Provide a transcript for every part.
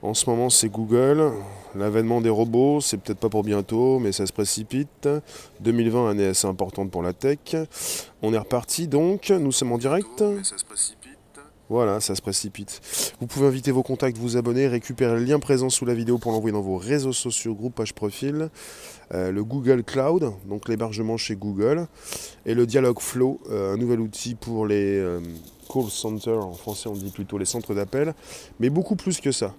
En ce moment, c'est Google. L'avènement des robots, c'est peut-être pas pour bientôt, mais ça se précipite. 2020, année assez importante pour la tech. On est reparti donc, nous sommes en direct. Voilà, ça se précipite. Vous pouvez inviter vos contacts, vous abonner, récupérer le lien présent sous la vidéo pour l'envoyer dans vos réseaux sociaux, groupe, page profil. Euh, le Google Cloud, donc l'hébergement chez Google. Et le Dialog Flow, euh, un nouvel outil pour les euh, call centers, en français on dit plutôt les centres d'appel. Mais beaucoup plus que ça.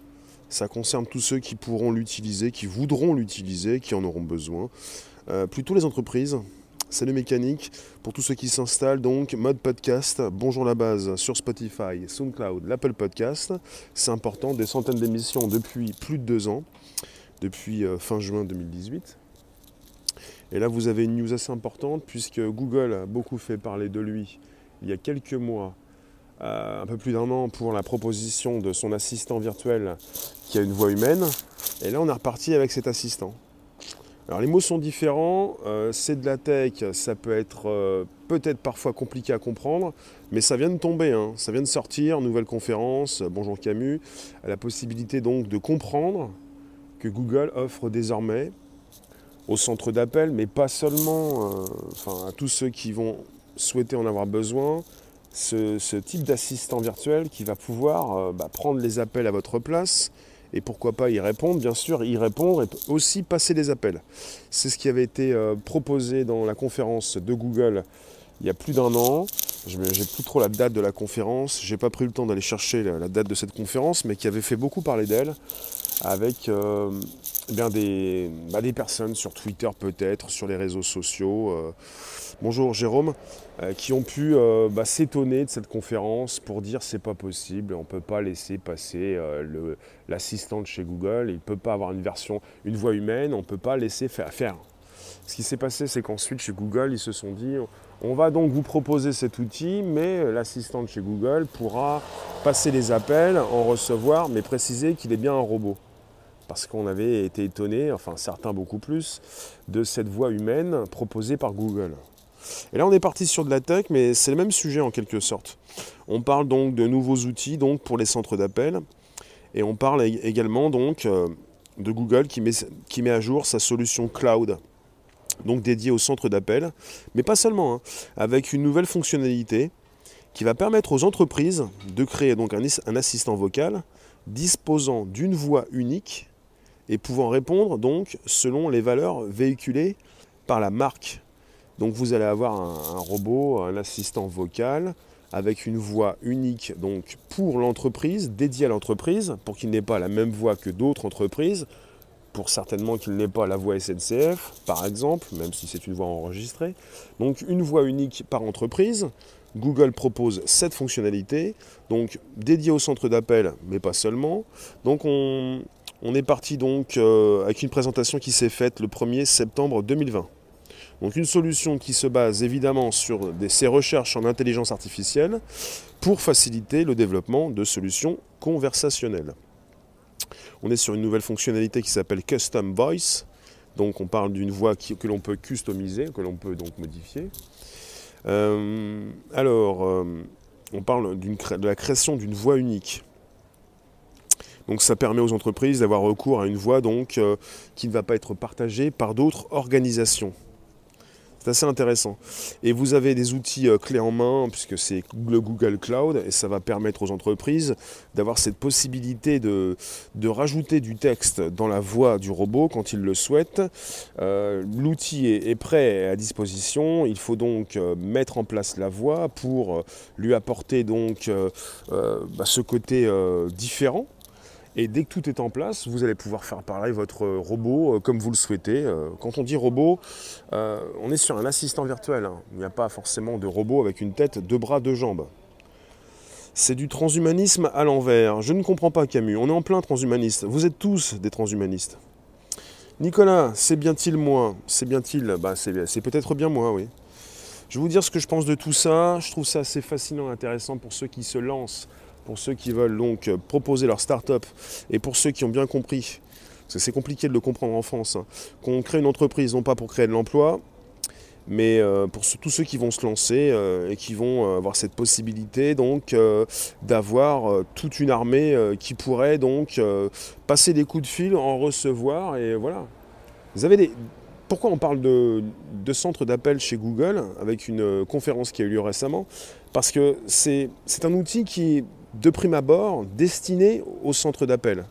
Ça concerne tous ceux qui pourront l'utiliser, qui voudront l'utiliser, qui en auront besoin. plutôt les entreprises, Salut mécanique pour tous ceux qui s'installent donc mode podcast bonjour la base sur Spotify SoundCloud l'Apple Podcast. C'est important des centaines d'émissions depuis plus de deux ans depuis euh, fin juin 2018 et là vous avez une news assez importante puisque Google a beaucoup fait parler de lui il y a quelques mois euh, un peu plus d'un an pour la proposition de son assistant virtuel qui a une voix humaine. Et là on est reparti avec cet assistant. Alors les mots sont différents, euh, c'est de la tech, ça peut être euh, peut-être parfois compliqué à comprendre, mais ça vient de tomber, hein. ça vient de sortir, nouvelle conférence, euh, bonjour Camus, la possibilité donc de comprendre que Google offre désormais au centre d'appel, mais pas seulement, enfin à tous ceux qui vont souhaiter en avoir besoin, ce, type d'assistant virtuel qui va pouvoir bah, prendre les appels à votre place, et pourquoi pas y répondre, bien sûr, y répondre et aussi passer les appels. C'est ce qui avait été euh, proposé dans la conférence de Google il y a plus d'un an. Je n'ai plus trop la date de la conférence, j'ai pas pris le temps d'aller chercher la, date de cette conférence, mais qui avait fait beaucoup parler d'elle, avec euh, eh bien des, bah, des, personnes sur Twitter peut-être, sur les réseaux sociaux. Euh, bonjour Jérôme, qui ont pu bah, s'étonner de cette conférence pour dire c'est pas possible, on ne peut pas laisser passer l'assistant de chez Google, il ne peut pas avoir une version, une voix humaine, on ne peut pas laisser faire. Ce qui s'est passé, c'est qu'ensuite chez Google, ils se sont dit on va donc vous proposer cet outil, mais l'assistant de chez Google pourra passer les appels, en recevoir, mais préciser qu'il est bien un robot. Parce qu'on avait été étonné, enfin certains beaucoup plus, de cette voix humaine proposée par Google. Et là, on est parti sur de la tech, mais c'est le même sujet en quelque sorte. On parle donc de nouveaux outils donc, pour les centres d'appel, et on parle également donc euh, de Google qui met à jour sa solution cloud donc dédié au centre d'appel, mais pas seulement, hein, avec une nouvelle fonctionnalité qui va permettre aux entreprises de créer donc un, assistant vocal disposant d'une voix unique et pouvant répondre donc selon les valeurs véhiculées par la marque. Donc vous allez avoir un, robot, un assistant vocal avec une voix unique donc pour l'entreprise, dédiée à l'entreprise, pour qu'il n'ait pas la même voix que d'autres entreprises, pour certainement qu'il n'ait pas la voix SNCF, par exemple, même si c'est une voix enregistrée. Donc une voix unique par entreprise. Google propose cette fonctionnalité, donc dédiée au centre d'appel, mais pas seulement. Donc on, est parti donc euh, avec une présentation qui s'est faite le 1er septembre 2020. Donc une solution qui se base évidemment sur des, ces recherches en intelligence artificielle pour faciliter le développement de solutions conversationnelles. On est sur une nouvelle fonctionnalité qui s'appelle Custom Voice. Donc on parle d'une voix que l'on peut customiser, que l'on peut donc modifier. Euh, alors, euh, on parle de la création d'une voix unique. Donc ça permet aux entreprises d'avoir recours à une voix donc, euh, qui ne va pas être partagée par d'autres organisations. C'est assez intéressant. Et vous avez des outils euh, clés en main, puisque c'est le Google Cloud, et ça va permettre aux entreprises d'avoir cette possibilité de, rajouter du texte dans la voix du robot quand ils le souhaitent. Euh, l'outil est, prêt à disposition. Il faut donc euh, mettre en place la voix pour lui apporter donc bah, ce côté différent et dès que tout est en place, vous allez pouvoir faire parler votre robot euh, comme vous le souhaitez. Euh, quand on dit robot, euh, on est sur un assistant virtuel. Hein. Il n'y a pas forcément de robot avec une tête, deux bras, deux jambes. C'est du transhumanisme à l'envers. Je ne comprends pas Camus. On est en plein transhumaniste. Vous êtes tous des transhumanistes. Nicolas, c'est bien-il moi? C'est bien-il? Bah, C'est peut-être bien moi, oui. Je vais vous dire ce que je pense de tout ça. Je trouve ça assez fascinant et intéressant pour ceux qui se lancent pour ceux qui veulent donc euh, proposer leur start-up et pour ceux qui ont bien compris, parce que c'est compliqué de le comprendre en France, hein, qu'on crée une entreprise non pas pour créer de l'emploi, Mais pour tous ceux qui vont se lancer et qui vont avoir cette possibilité donc d'avoir toute une armée qui pourrait donc passer des coups de fil, en recevoir et voilà. Vous avez des, pourquoi on parle de, centre d'appel chez Google avec une conférence qui a eu lieu récemment? Parce que c'est un outil qui de prime abord destiné au centre d'appel.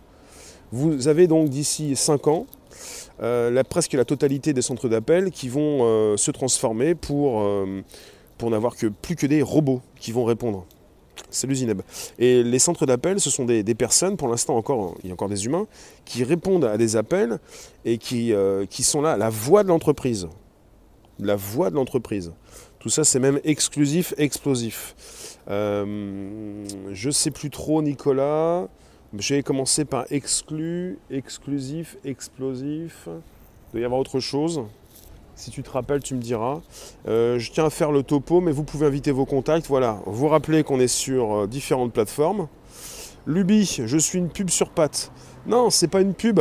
Vous avez donc d'ici 5 ans euh, presque la totalité des centres d'appel qui vont euh, se transformer pour, euh, pour n'avoir que plus que des robots qui vont répondre. C'est l'usineb. Et les centres d'appel, ce sont des, personnes, pour l'instant encore, il y a encore des humains, qui répondent à des appels et qui, qui sont là, la voix de l'entreprise. La voix de l'entreprise. Tout ça, c'est même exclusif, explosif. Euh, je sais plus trop, Nicolas. J'ai commencé par exclu, exclusif, explosif. Il doit y avoir autre chose. Si tu te rappelles, tu me diras. Euh, je tiens à faire le topo, mais vous pouvez inviter vos contacts. Voilà, vous rappelez qu'on est sur euh, différentes plateformes. Luby, je suis une pub sur patte. Non, c'est pas une pub.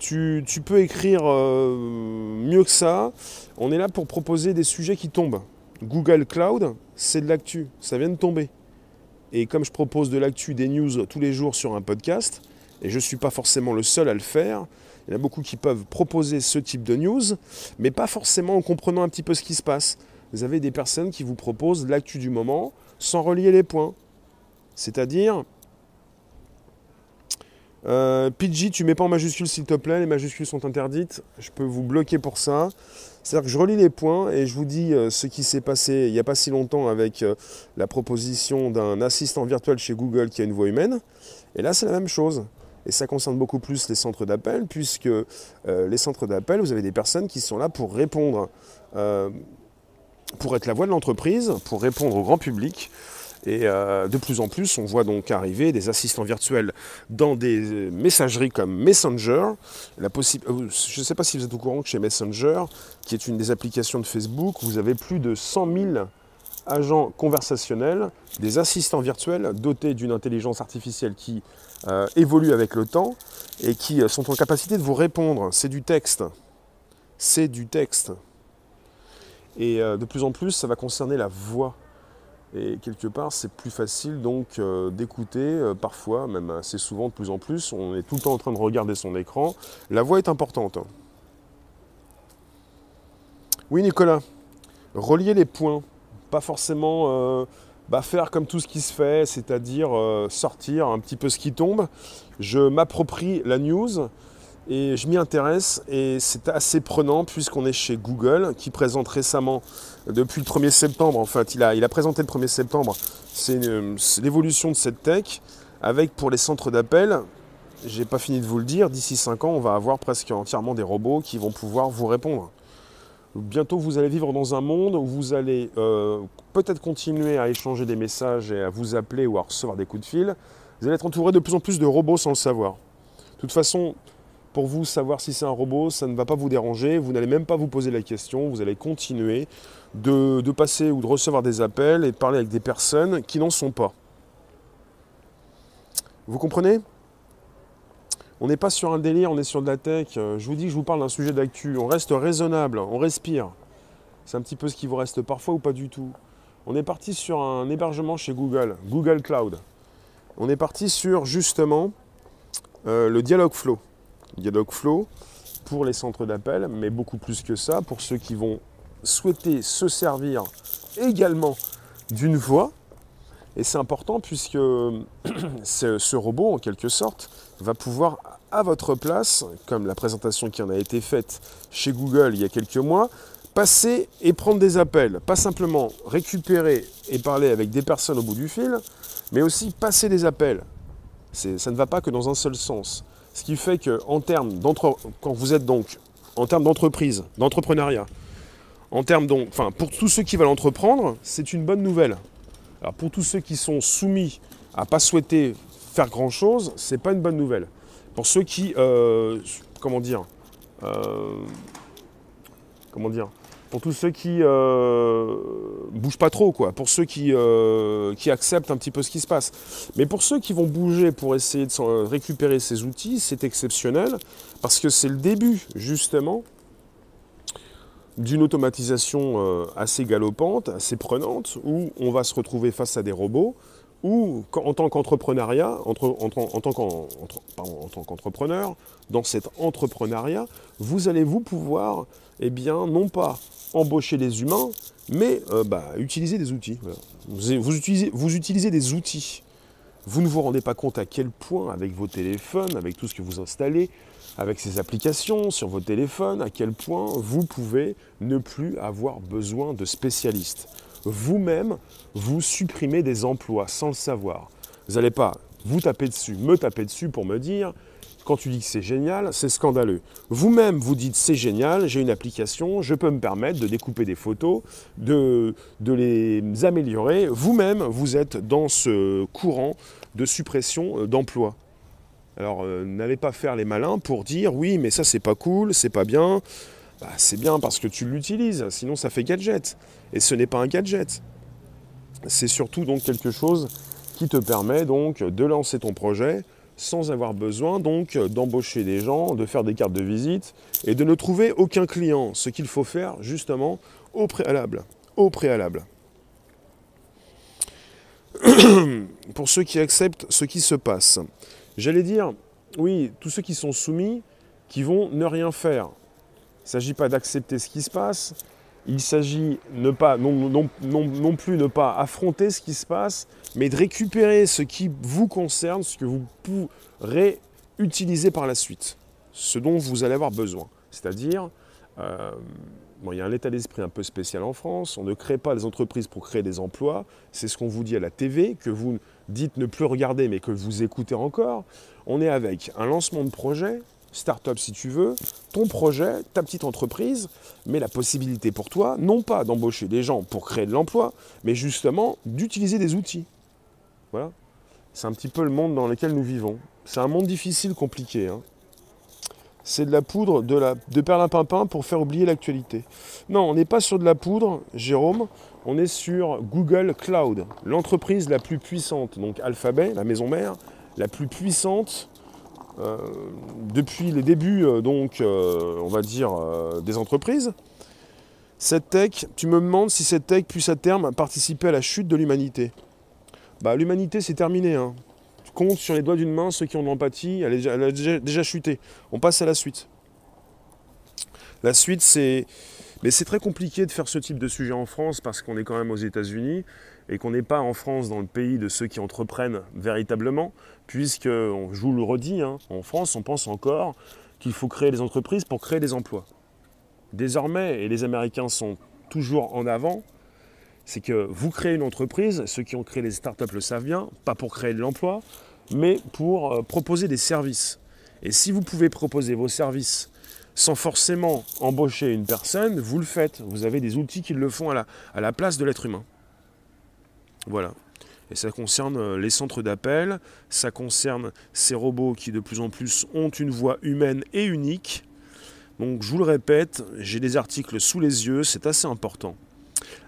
Tu, peux écrire euh, mieux que ça. On est là pour proposer des sujets qui tombent. Google Cloud, c'est de l'actu. Ça vient de tomber. Et comme je propose de l'actu, des news tous les jours sur un podcast, et je ne suis pas forcément le seul à le faire, il y en a beaucoup qui peuvent proposer ce type de news, mais pas forcément en comprenant un petit peu ce qui se passe. Vous avez des personnes qui vous proposent l'actu du moment sans relier les points. C'est-à-dire, euh, PG, tu mets pas en majuscule s'il te plaît, les majuscules sont interdites, je peux vous bloquer pour ça. C'est-à-dire que je relis les points et je vous dis euh, ce qui s'est passé il n'y a pas si longtemps avec euh, la proposition d'un assistant virtuel chez Google qui a une voix humaine. Et là, c'est la même chose. Et ça concerne beaucoup plus les centres d'appel, puisque les centres d'appel, vous avez des personnes qui sont là pour répondre, pour être la voix de l'entreprise, pour répondre au grand public. Et euh, de plus en plus, on voit donc arriver des assistants virtuels dans des messageries comme Messenger. La je ne sais pas si vous êtes au courant que chez Messenger, qui est une des applications de Facebook, vous avez plus de 100 000 agents conversationnels, des assistants virtuels dotés d'une intelligence artificielle qui euh, évolue avec le temps et qui euh, sont en capacité de vous répondre. C'est du texte. C'est du texte. Et euh, de plus en plus, ça va concerner la voix. Et quelque part, c'est plus facile donc d'écouter, parfois, même assez souvent, de plus en plus. On est tout le temps en train de regarder son écran. La voix est importante. Oui, Nicolas. Relier les points pas forcément euh, bah, faire comme tout ce qui se fait, c'est-à-dire euh, sortir un petit peu ce qui tombe. Je m'approprie la news et je m'y intéresse et c'est assez prenant puisqu'on est chez Google qui présente récemment, depuis le 1er septembre en fait, il a, présenté le 1er septembre, c'est l'évolution de cette tech avec pour les centres d'appel, j'ai pas fini de vous le dire, d'ici 5 ans on va avoir presque entièrement des robots qui vont pouvoir vous répondre. Bientôt, vous allez vivre dans un monde où vous allez euh, peut-être continuer à échanger des messages et à vous appeler ou à recevoir des coups de fil. Vous allez être entouré de plus en plus de robots sans le savoir. De toute façon, pour vous savoir si c'est un robot, ça ne va pas vous déranger. Vous n'allez même pas vous poser la question. Vous allez continuer de, passer ou de recevoir des appels et de parler avec des personnes qui n'en sont pas. Vous comprenez? On n'est pas sur un délire, on est sur de la tech. Euh, je vous dis que je vous parle d'un sujet d'actu. On reste raisonnable, on respire. C'est un petit peu ce qui vous reste parfois ou pas du tout. On est parti sur un hébergement chez Google, Google Cloud. On est parti sur justement euh, le Dialog Flow. Dialog Flow pour les centres d'appel, mais beaucoup plus que ça, pour ceux qui vont souhaiter se servir également d'une voix. Et c'est important puisque ce robot, en quelque sorte, va pouvoir à votre place, comme la présentation qui en a été faite chez Google il y a quelques mois, passer et prendre des appels. Pas simplement récupérer et parler avec des personnes au bout du fil, mais aussi passer des appels. Ça ne va pas que dans un seul sens. Ce qui fait que en termes quand vous êtes donc en termes d'entreprise, d'entrepreneuriat, en termes donc, enfin pour tous ceux qui veulent entreprendre, c'est une bonne nouvelle. Alors pour tous ceux qui sont soumis à pas souhaiter faire grand chose, c'est pas une bonne nouvelle. Pour ceux qui, euh, comment dire, euh, comment dire, pour tous ceux qui euh, bougent pas trop, quoi, pour ceux qui, qui acceptent un petit peu ce qui se passe. Mais pour ceux qui vont bouger pour essayer de récupérer ces outils, c'est exceptionnel, parce que c'est le début, justement, d'une automatisation euh, assez galopante, assez prenante, où on va se retrouver face à des robots, ou en tant qu'entrepreneuriat, en, tant qu'entrepreneur, dans cet entrepreneuriat, vous allez vous pouvoir, eh bien, non pas embaucher des humains, mais euh, bah, utiliser des outils. Vous, utilisez, vous utilisez des outils. Vous ne vous rendez pas compte à quel point, avec vos téléphones, avec tout ce que vous installez, avec ces applications sur vos téléphones, à quel point vous pouvez ne plus avoir besoin de spécialistes vous-même, vous supprimez des emplois sans le savoir. Vous n'allez pas vous taper dessus, me taper dessus pour me dire, quand tu dis que c'est génial, c'est scandaleux. Vous-même, vous dites c'est génial, j'ai une application, je peux me permettre de découper des photos, de, les améliorer. Vous-même, vous êtes dans ce courant de suppression euh, d'emplois. Alors, euh, n'allez pas faire les malins pour dire oui, mais ça c'est pas cool, c'est pas bien. Bah, c'est bien parce que tu l'utilises, sinon ça fait gadget. Et ce n'est pas un gadget. C'est surtout donc quelque chose qui te permet donc de lancer ton projet sans avoir besoin donc d'embaucher des gens, de faire des cartes de visite et de ne trouver aucun client. Ce qu'il faut faire justement au préalable. Au préalable. Pour ceux qui acceptent ce qui se passe, j'allais dire, oui, tous ceux qui sont soumis, qui vont ne rien faire. Il ne s'agit pas d'accepter ce qui se passe, il s'agit pas, non, non, non, plus ne pas affronter ce qui se passe, mais de récupérer ce qui vous concerne, ce que vous pourrez utiliser par la suite, ce dont vous allez avoir besoin. C'est-à-dire, euh, il y a un état d'esprit un peu spécial en France, on ne crée pas des entreprises pour créer des emplois, c'est ce qu'on vous dit à la TV, que vous dites ne plus regarder mais que vous écoutez encore. On est avec un lancement de projet, start-up si tu veux, ton projet, ta petite entreprise, mais la possibilité pour toi, non pas d'embaucher des gens pour créer de l'emploi, mais justement d'utiliser des outils. Voilà. C'est un petit peu le monde dans lequel nous vivons. C'est un monde difficile, compliqué. Hein. C'est de la poudre de, la, de perlimpinpin pour faire oublier l'actualité. Non, on n'est pas sur de la poudre, Jérôme. On est sur Google Cloud, l'entreprise la plus puissante, donc Alphabet, la maison mère, la plus puissante euh, depuis les débuts, euh, donc, euh, on va dire, des entreprises. Cette tech, tu me demandes si cette tech puisse à terme participer à la chute de l'humanité. Bah, l'humanité, c'est terminé. Hein. Tu comptes sur les doigts d'une main ceux qui ont de l'empathie, elle, a déjà, chuté. On passe à la suite. La suite, c'est. Mais c'est très compliqué de faire ce type de sujet en France parce qu'on est quand même aux États-Unis et qu'on n'est pas en France dans le pays de ceux qui entreprennent véritablement puisque, je vous le redis, hein, en France, on pense encore qu'il faut créer des entreprises pour créer des emplois. Désormais, et les Américains sont toujours en avant, c'est que vous créez une entreprise, ceux qui ont créé les startups le savent bien, pas pour créer de l'emploi, mais pour euh, proposer des services. Et si vous pouvez proposer vos services sans forcément embaucher une personne, vous le faites. Vous avez des outils qui le font à la place de l'être humain. Voilà. Et ça concerne euh, les centres d'appel, ça concerne ces robots qui de plus en plus ont une voix humaine et unique. Donc je vous le répète, j'ai des articles sous les yeux, c'est assez important.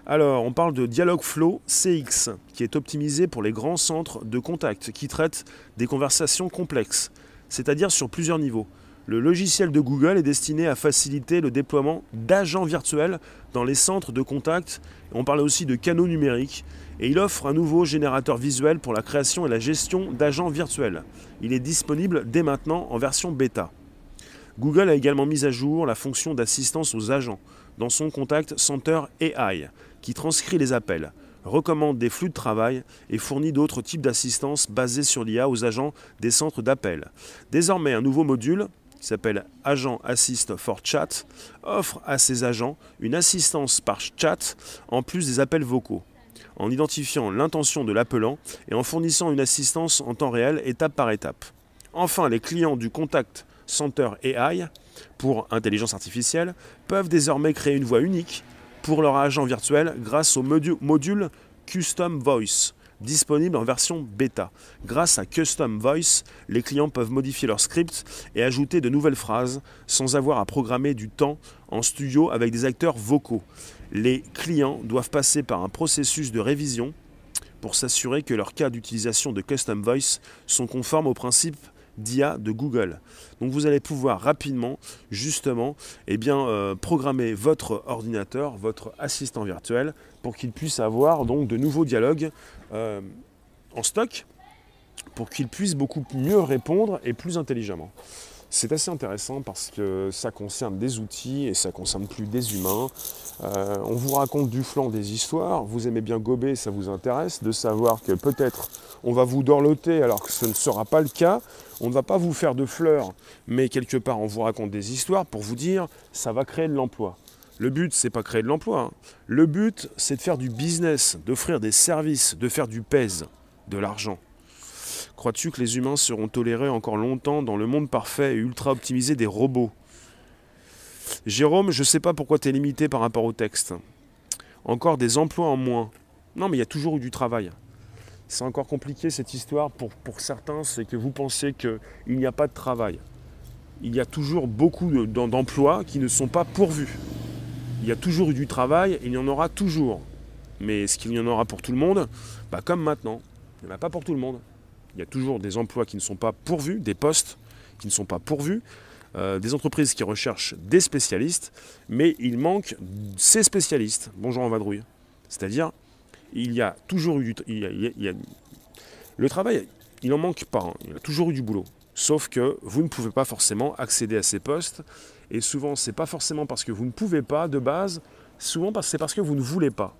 Alors, on parle de Dialogflow CX, qui est optimisé pour les grands centres de contact, qui traitent des conversations complexes, c'est-à-dire sur plusieurs niveaux. Le logiciel de Google est destiné à faciliter le déploiement d'agents virtuels dans les centres de contact. On parle aussi de canaux numériques. Et il offre un nouveau générateur visuel pour la création et la gestion d'agents virtuels. Il est disponible dès maintenant en version bêta. Google a également mis à jour la fonction d'assistance aux agents dans son Contact Center AI, qui transcrit les appels, recommande des flux de travail et fournit d'autres types d'assistance basés sur l'IA aux agents des centres d'appel. Désormais, un nouveau module, qui s'appelle Agent Assist for Chat, offre à ces agents une assistance par chat en plus des appels vocaux, en identifiant l'intention de l'appelant et en fournissant une assistance en temps réel étape par étape. Enfin, les clients du Contact Center AI pour intelligence artificielle peuvent désormais créer une voix unique pour leur agent virtuel grâce au module Custom Voice disponible en version bêta. Grâce à Custom Voice, les clients peuvent modifier leur script et ajouter de nouvelles phrases sans avoir à programmer du temps en studio avec des acteurs vocaux. Les clients doivent passer par un processus de révision pour s'assurer que leurs cas d'utilisation de Custom Voice sont conformes aux principes d'IA de Google. Donc vous allez pouvoir rapidement, justement, eh bien, euh, programmer votre ordinateur, votre assistant virtuel, pour qu'il puisse avoir donc de nouveaux dialogues euh, en stock, pour qu'il puisse beaucoup mieux répondre et plus intelligemment. C'est assez intéressant parce que ça concerne des outils et ça concerne plus des humains. Euh, on vous raconte du flanc des histoires, vous aimez bien gober, ça vous intéresse de savoir que peut-être on va vous dorloter alors que ce ne sera pas le cas. On ne va pas vous faire de fleurs, mais quelque part on vous raconte des histoires pour vous dire ça va créer de l'emploi. Le but, c'est pas créer de l'emploi. Hein. Le but, c'est de faire du business, d'offrir des services, de faire du pèse, de l'argent. Crois-tu que les humains seront tolérés encore longtemps dans le monde parfait et ultra optimisé des robots? Jérôme, je ne sais pas pourquoi tu es limité par rapport au texte. Encore des emplois en moins. Non, mais il y a toujours eu du travail. C'est encore compliqué cette histoire pour, pour certains, c'est que vous pensez qu'il n'y a pas de travail. Il y a toujours beaucoup d'emplois qui ne sont pas pourvus. Il y a toujours eu du travail, il y en aura toujours. Mais est-ce qu'il y en aura pour tout le monde? Bah, Comme maintenant. Il n'y en a pas pour tout le monde. Il y a toujours des emplois qui ne sont pas pourvus, des postes qui ne sont pas pourvus, euh, des entreprises qui recherchent des spécialistes, mais il manque ces spécialistes. Bonjour en vadrouille. C'est-à-dire, il y a toujours eu du le travail, il n'en manque pas, hein. il y a toujours eu du boulot. Sauf que vous ne pouvez pas forcément accéder à ces postes. Et souvent, c'est pas forcément parce que vous ne pouvez pas de base, souvent c'est parce que vous ne voulez pas.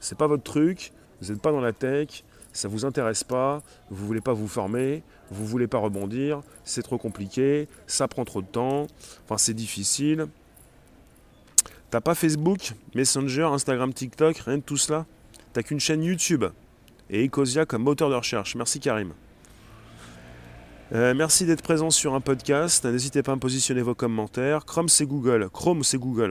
C'est pas votre truc, vous n'êtes pas dans la tech, ça ne vous intéresse pas, vous ne voulez pas vous former, vous voulez pas rebondir, c'est trop compliqué, ça prend trop de temps, enfin c'est difficile. T'as pas Facebook, Messenger, Instagram, TikTok, rien de tout cela? T'as qu'une chaîne YouTube et Ecosia comme moteur de recherche. Merci Karim. Euh, merci d'être présent sur un podcast. N'hésitez pas à me positionner vos commentaires. Chrome c'est Google. Chrome c'est Google.